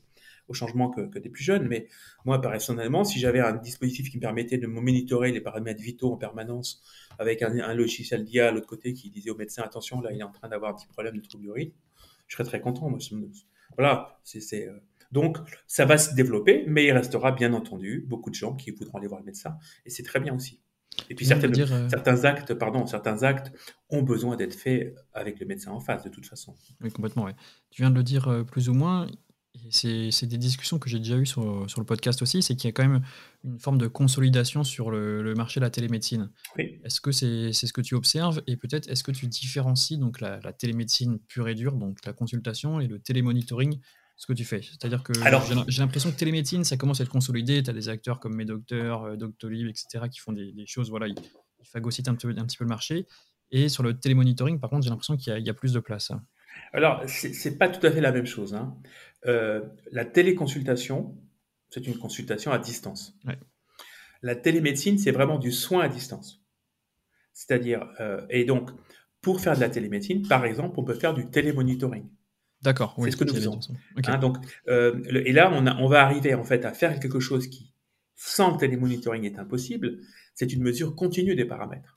au changement que, des plus jeunes. Mais moi, personnellement, si j'avais un dispositif qui me permettait de monitorer les paramètres vitaux en permanence avec un, logiciel d'IA à l'autre côté qui disait au médecin attention, là, il est en train d'avoir un petit problème de trouble du rythme, je serais très content. Moi. Voilà, c'est. Euh, donc, ça va se développer, mais il restera bien entendu beaucoup de gens qui voudront aller voir le médecin, et c'est très bien aussi. Et puis euh, certains actes, pardon, certains actes ont besoin d'être faits avec le médecin en face, de toute façon. Oui, complètement. Ouais. Tu viens de le dire euh, plus ou moins c'est des discussions que j'ai déjà eues sur, le podcast aussi, c'est qu'il y a quand même une forme de consolidation sur le, marché de la télémédecine. Est-ce que c'est ce que tu observes et peut-être est-ce que tu différencies donc la, télémédecine pure et dure, donc la consultation et le télémonitoring, ce que tu fais? C'est-à-dire que j'ai l'impression que télémédecine, ça commence à être consolidé, tu as des acteurs comme Mes Docteurs, euh, Doctolib, etc., qui font des, choses, voilà, ils, ils phagocytent un, un petit peu le marché. Et sur le télémonitoring, par contre, j'ai l'impression qu'il y, y, a plus de place. Alors, c'est pas tout à fait la même chose. Hein. Euh, la téléconsultation, c'est une consultation à distance. La télémédecine, c'est vraiment du soin à distance. C'est-à-dire, euh, et donc, pour faire de la télémédecine, par exemple, on peut faire du télémonitoring. D'accord. C'est ce que nous faisons. Hein, donc, euh, et là, on, on, va arriver en fait à faire quelque chose qui, sans le télémonitoring, est impossible. C'est une mesure continue des paramètres.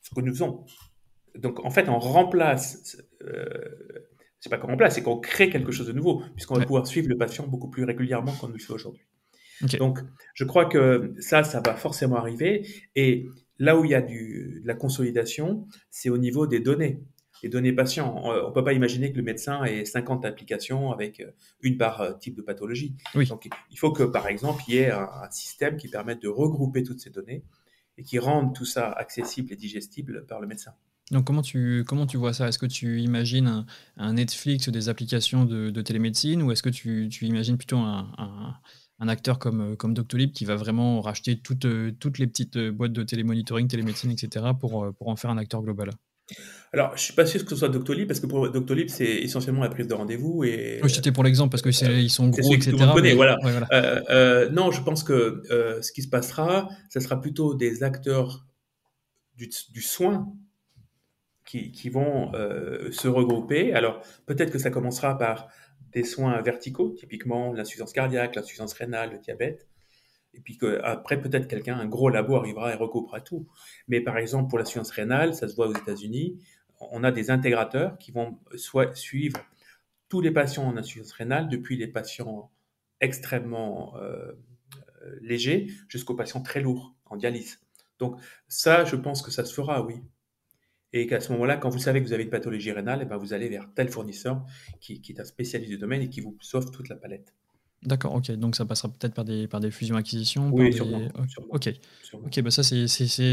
ce que nous faisons. Donc, en fait, on remplace, euh, c'est pas qu'on remplace, c'est qu'on crée quelque chose de nouveau, puisqu'on va pouvoir suivre le patient beaucoup plus régulièrement qu'on le fait aujourd'hui. Donc, je crois que ça, ça va forcément arriver. Et là où il y a du, de la consolidation, c'est au niveau des données. Les données patients. On ne peut pas imaginer que le médecin ait 50 applications avec euh, une par euh, type de pathologie. Donc, il faut que, par exemple, il y ait un, un système qui permette de regrouper toutes ces données et qui rende tout ça accessible et digestible par le médecin. Donc comment tu, comment tu vois ça? Est-ce que tu imagines un, Netflix ou des applications de, télémédecine ou est-ce que tu, tu, imagines plutôt un, un, acteur comme, comme Doctolib qui va vraiment racheter toutes, toutes les petites boîtes de télémonitoring, télémédecine, etc. pour, pour en faire un acteur global? Alors, je suis pas sûr que ce soit Doctolib, parce que pour Doctolib, c'est essentiellement la prise de rendez-vous. Et, oui, c'était pour l'exemple, parce qu'ils ils sont gros, etc. voilà. Euh, euh, non, je pense que euh, ce qui se passera, ce sera plutôt des acteurs du, du soin qui, vont euh, se regrouper. Alors, peut-être que ça commencera par des soins verticaux, typiquement l'insuffisance cardiaque, l'insuffisance rénale, le diabète. Et puis après, peut-être quelqu'un, un gros labo arrivera et regroupera tout. Mais par exemple, pour l'insuffisance rénale, ça se voit aux États-Unis, on a des intégrateurs qui vont soit suivre tous les patients en insuffisance rénale, depuis les patients extrêmement euh, légers jusqu'aux patients très lourds en dialyse. Donc ça, je pense que ça se fera, oui et qu'à ce moment-là, quand vous savez que vous avez une pathologie rénale, et eh ben vous allez vers tel fournisseur qui, est un spécialiste du domaine et qui vous offre toute la palette. D'accord, ok. Donc ça passera peut-être par des, par des fusions-acquisitions Oui, sûrement, Ok, ok. Bah ça, c'est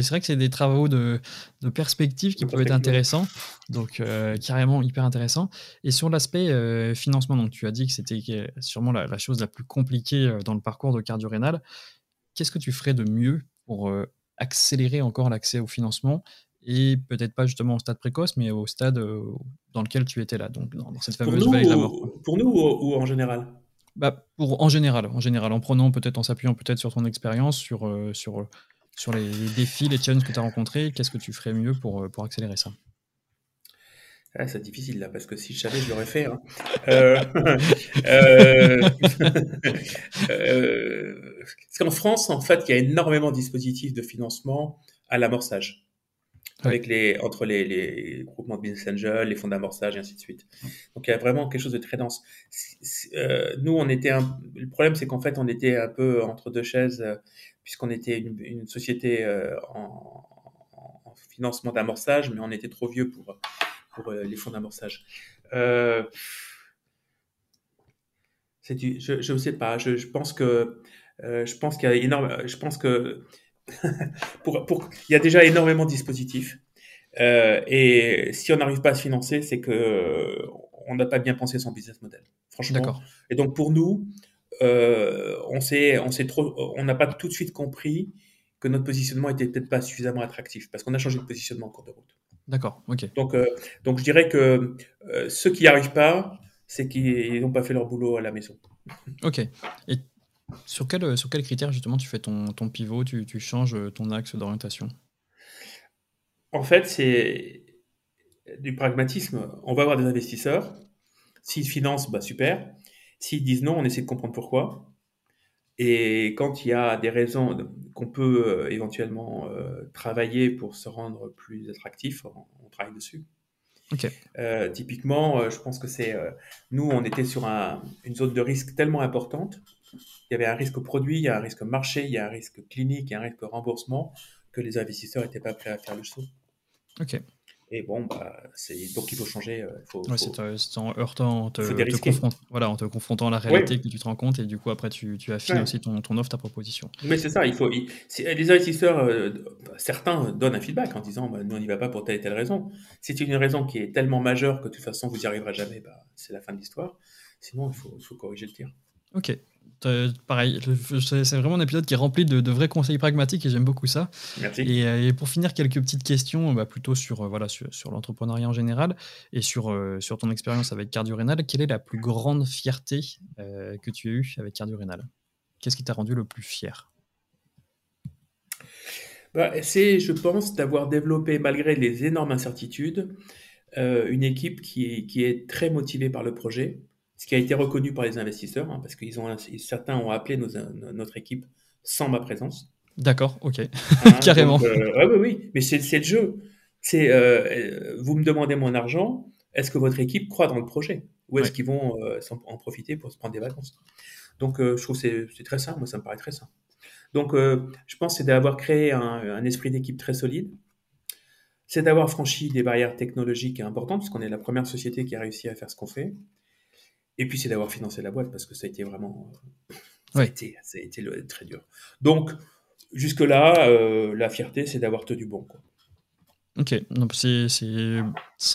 vrai que c'est des travaux de, de perspective qui peuvent être intéressants. Donc, euh, carrément hyper intéressant. Et sur l'aspect euh, financement, donc tu as dit que c'était sûrement la, la, chose la plus compliquée euh, dans le parcours de cardio-rénal. Qu'est-ce que tu ferais de mieux pour accélérer encore l'accès au financement et peut-être pas justement au stade précoce, mais au stade euh, dans lequel tu étais là, donc dans, cette fameuse pour nous, de la mort. Pour nous ou, en général? Bah, pour, en général, en général, en prenant peut-être, en s'appuyant peut-être sur ton expérience, sur, euh, sur, sur les, défis, les challenges que tu as rencontrés, qu'est-ce que tu ferais mieux pour, euh, pour accélérer ça? Ah, c'est difficile là, parce que si je savais, je l'aurais fait. Hein. Euh, euh, parce qu'en France, en fait, il y a énormément de dispositifs de financement à l'amorçage avec les, entre les, les, groupements de business angels, les fonds d'amorçage et ainsi de suite. Donc il y a vraiment quelque chose de très dense. Euh, nous, on était un, le problème, c'est qu'en fait, on était un peu entre deux chaises, euh, puisqu'on était une, une société euh, en, en, financement d'amorçage, mais on était trop vieux pour, pour les fonds d'amorçage. je ne sais pas. Je, je pense que je pense qu'il y a énorme. Je pense que pour, pour, il y a déjà énormément de dispositifs. Euh, et si on n'arrive pas à se financer, c'est que on n'a pas bien pensé son business model, franchement. Et donc pour nous, euh, on s'est, on s'est trop, on n'a pas tout de suite compris que notre positionnement était peut-être pas suffisamment attractif parce qu'on a changé de positionnement en cours de route. D'accord, ok. Donc, euh, donc je dirais que ceux qui n'y arrivent pas, c'est qu'ils n'ont pas fait leur boulot à la maison. Ok. Et sur quel, euh, sur quel critère justement tu fais ton, ton pivot, tu, tu changes euh, ton axe d'orientation? En fait, c'est du pragmatisme. On va avoir des investisseurs. S'ils financent, bah super. S'ils disent non, on essaie de comprendre pourquoi. Et quand il y a des raisons qu'on peut euh, éventuellement travailler pour se rendre plus attractif, on, travaille dessus. typiquement, je pense que c'est nous, on était sur une zone de risque tellement importante il y avait un risque produit, il y a un risque marché, il y a un risque clinique, il y a un risque remboursement que les investisseurs n'étaient pas prêts à faire le saut. Ok. Et bon, bah, donc il faut changer. Euh, faut, c'est en heurtant, en te, voilà, en te confrontant à la réalité que tu te rends compte et du coup après tu, tu affines aussi ton, ton, offre, ta proposition. Mais c'est ça, il faut. les investisseurs, euh, certains donnent un feedback en disant bah, nous on n'y va pas pour telle et telle raison. Si c'est une raison qui est tellement majeure que de toute façon vous n'y arriverez jamais, bah, c'est la fin de l'histoire. Sinon il faut, il faut corriger le tir. Ok, pareil, c'est vraiment un épisode qui est rempli de, vrais conseils pragmatiques et j'aime beaucoup ça. Merci. Et, pour finir, quelques petites questions bah, plutôt sur, euh, voilà, sur, l'entrepreneuriat en général et sur, euh, sur ton expérience avec Cardio-Rénal. Quelle est la plus grande fierté euh, que tu as eue avec Cardio-Rénal Qu'est-ce qui t'a rendu le plus fier? Bah, C'est, je pense, d'avoir développé, malgré les énormes incertitudes, une équipe qui qui est très motivée par le projet ce qui a été reconnu par les investisseurs, hein, parce que certains ont appelé notre équipe sans ma présence. D'accord, ok, hein, carrément. Euh, oui, oui, mais c'est le jeu. C'est vous me demandez mon argent, est-ce que votre équipe croit dans le projet? Ou est-ce qu'ils vont en profiter pour se prendre des vacances? Donc, je trouve que c'est très simple, moi ça me paraît très simple. Donc, je pense que c'est d'avoir créé un esprit d'équipe très solide, c'est d'avoir franchi des barrières technologiques importantes, puisqu'on est la première société qui a réussi à faire ce qu'on fait. Et puis, c'est d'avoir financé la boîte, parce que ça a été vraiment. Ça, a, été, ça a été très dur. Donc, jusque-là, euh, la fierté, c'est d'avoir tenu bon. Quoi. Ok, c'est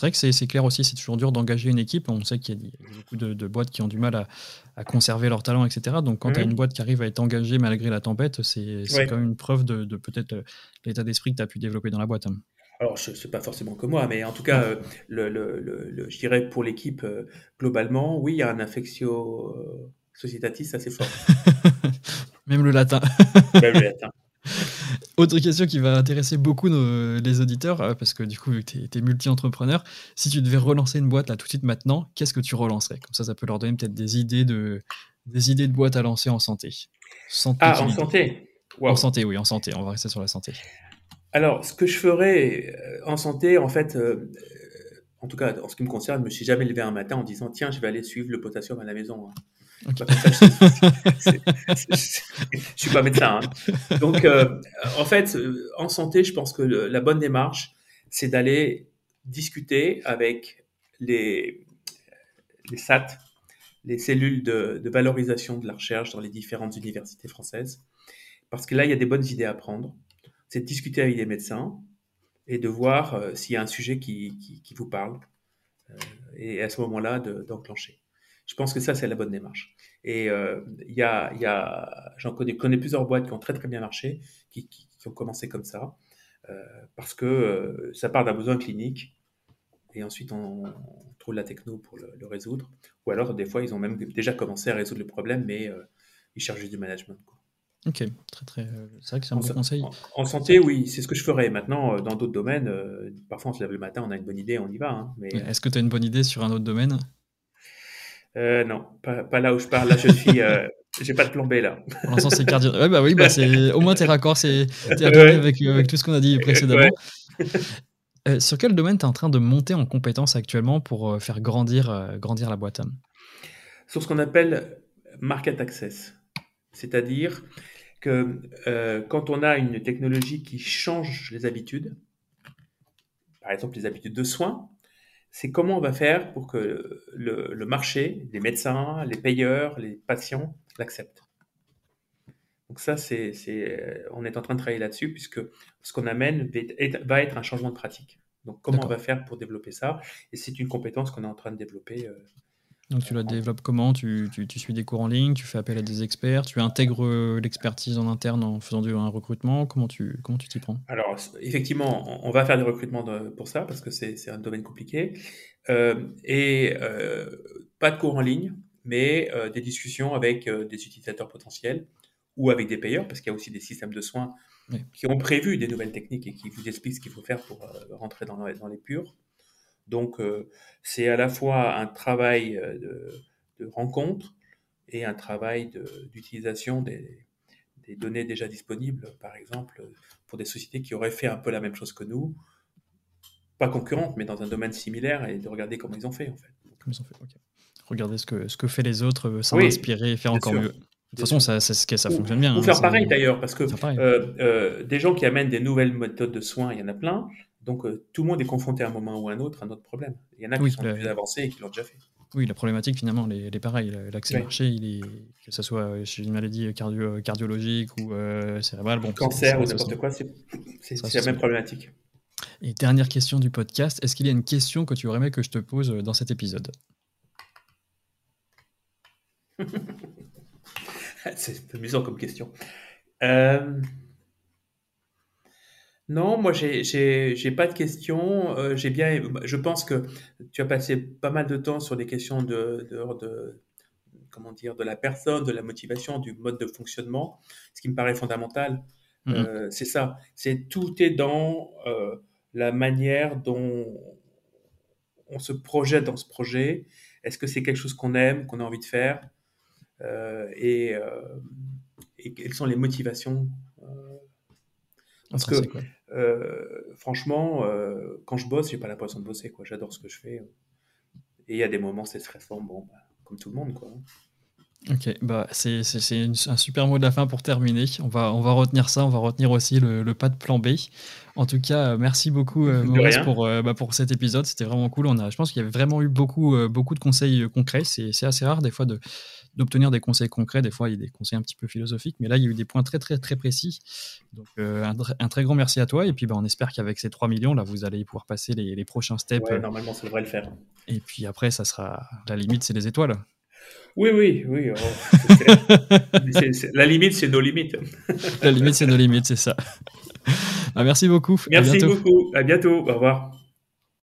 vrai que c'est clair aussi, c'est toujours dur d'engager une équipe. On sait qu'il y, a beaucoup de, boîtes qui ont du mal à, conserver leur talent, etc. Donc quand tu as mhm. une boîte qui arrive à être engagée malgré la tempête, c'est quand même une preuve de, peut-être euh, l'état d'esprit que tu as pu développer dans la boîte. Hein alors ce n'est pas forcément que moi, mais en tout cas, euh, le, je dirais pour l'équipe euh, globalement, oui, il y a un affectio euh, societatis assez fort. Même le latin. Même le latin. Autre question qui va intéresser beaucoup les auditeurs, parce que du coup, tu es, multi-entrepreneur, si tu devais relancer une boîte là tout de suite maintenant, qu'est-ce que tu relancerais? Comme ça, ça peut leur donner peut-être des idées de des idées de boîtes à lancer en santé. ah, en santé? En santé, oui, en santé. On va rester sur la santé. Alors, ce que je ferais euh, en santé, en fait, euh, en tout cas, en ce qui me concerne, je me suis jamais levé un matin en disant tiens, je vais aller suivre le potassium à la maison. Hein. je, ne suis pas médecin. Hein. Donc, euh, en fait, en santé, je pense que la bonne démarche, c'est d'aller discuter avec les, les SAT, les cellules de, de, valorisation de la recherche dans les différentes universités françaises, parce que là, il y a des bonnes idées à prendre c'est de discuter avec des médecins et de voir euh, s'il y a un sujet qui, vous parle euh, et à ce moment-là d'enclencher. je pense que ça, c'est la bonne démarche. Et euh, il y a, j'en connais, plusieurs boîtes qui ont très très bien marché, qui, ont commencé comme ça, parce que ça part d'un besoin clinique et ensuite on, trouve la techno pour le, résoudre. Ou alors des fois ils ont même déjà commencé à résoudre le problème, mais ils cherchent juste du management. Ok, très très. Euh, c'est vrai que c'est un bon conseil. En, santé, oui, c'est ce que je ferais. Maintenant, euh, dans d'autres domaines, euh, parfois on se lève le matin, on a une bonne idée, on y va. Hein, mais... Est-ce que tu as une bonne idée sur un autre domaine? Non, pas, là où je parle. Là, je suis. J'ai pas de plan B là. Pour l'instant, c'est cardio. Ouais, bah oui, bah au moins tes raccords, c'est avec, avec tout ce qu'on a dit précédemment. sur quel domaine tu es en train de monter en compétences actuellement pour faire grandir, grandir la boîte? Sur ce qu'on appelle market access. C'est-à-dire que euh, quand on a une technologie qui change les habitudes, par exemple les habitudes de soins, c'est comment on va faire pour que le, marché, les médecins, les payeurs, les patients l'acceptent. Donc ça, c'est, euh, on est en train de travailler là-dessus puisque ce qu'on amène va être un changement de pratique. Donc comment on va faire pour développer ça? Et c'est une compétence qu'on est en train de développer euh, donc tu la développes comment tu, tu, suis des cours en ligne, tu fais appel à des experts, tu intègres euh, l'expertise en interne en faisant du, un recrutement. Comment tu comment tu t'y prends? Alors effectivement, on va faire des recrutements pour ça parce que c'est un domaine compliqué. Euh, et euh, pas de cours en ligne, mais des discussions avec des utilisateurs potentiels ou avec des payeurs parce qu'il y a aussi des systèmes de soins qui ont prévu des nouvelles techniques et qui vous expliquent ce qu'il faut faire pour rentrer dans, dans les purs. Donc, euh, c'est à la fois un travail euh, de, rencontre et un travail d'utilisation des, données déjà disponibles, par exemple, pour des sociétés qui auraient fait un peu la même chose que nous, pas concurrentes, mais dans un domaine similaire, et de regarder comment ils ont fait, en fait. Comment ils ont fait, ok. Regarder ce que, ce que fait les autres, s'en inspirer et faire encore mieux. De toute façon, ça, ça, ça fonctionne bien. Ou hein, faire pareil d'ailleurs, parce que euh, des gens qui amènent des nouvelles méthodes de soins, il y en a plein. Donc euh, tout le monde est confronté à un moment ou à un autre à un autre problème. Il y en a qui sont plus avancés et qui l'ont déjà fait. Oui, la problématique finalement, elle est, pareille. L'accès marché, il est, que ce soit chez une maladie cardio, cardiologique ou euh, cérébrale, bon, cancer ou n'importe quoi, c'est la même problématique. Et dernière question du podcast, est-ce qu'il y a une question que tu aurais aimé que je te pose dans cet épisode? C'est amusant comme question. Euh... Non, moi j'ai pas de questions. Euh, j'ai bien, je pense que tu as passé pas mal de temps sur des questions de, de, comment dire, de la personne, de la motivation, du mode de fonctionnement, ce qui me paraît fondamental. Mm-hmm. Euh, c'est ça. C'est tout est dans euh, la manière dont on se projette dans ce projet. Est-ce que c'est quelque chose qu'on aime, qu'on a envie de faire, et, et, quelles sont les motivations Parce que, euh, franchement, euh, quand je bosse, j'ai pas l'impression de bosser. Quoi. J'adore ce que je fais. Et il y a des moments, c'est stressant, bon, bah, comme tout le monde. Quoi. Ok, bah c'est un super mot de la fin pour terminer. On va, on va retenir ça, on va retenir aussi le, pas de plan B. En tout cas, merci beaucoup Maurice pour, bah, pour cet épisode. C'était vraiment cool. On a, je pense qu'il y avait vraiment eu beaucoup, beaucoup de conseils concrets. C'est assez rare des fois de, d'obtenir des conseils concrets. Des fois, il y a des conseils un petit peu philosophiques, mais là, il y a eu des points très, très, très précis. Donc, euh, un, très grand merci à toi. Et puis, bah, on espère qu'avec ces 3 millions, là, vous allez pouvoir passer les, prochains steps. Ouais, normalement, ça devrait le faire. Et puis après, ça sera la limite, c'est les étoiles. Oui, oui, oui. Oh, la limite, c'est nos limites. la limite, c'est nos limites, c'est ça. Bah, merci beaucoup. Merci beaucoup. À bientôt. Au revoir.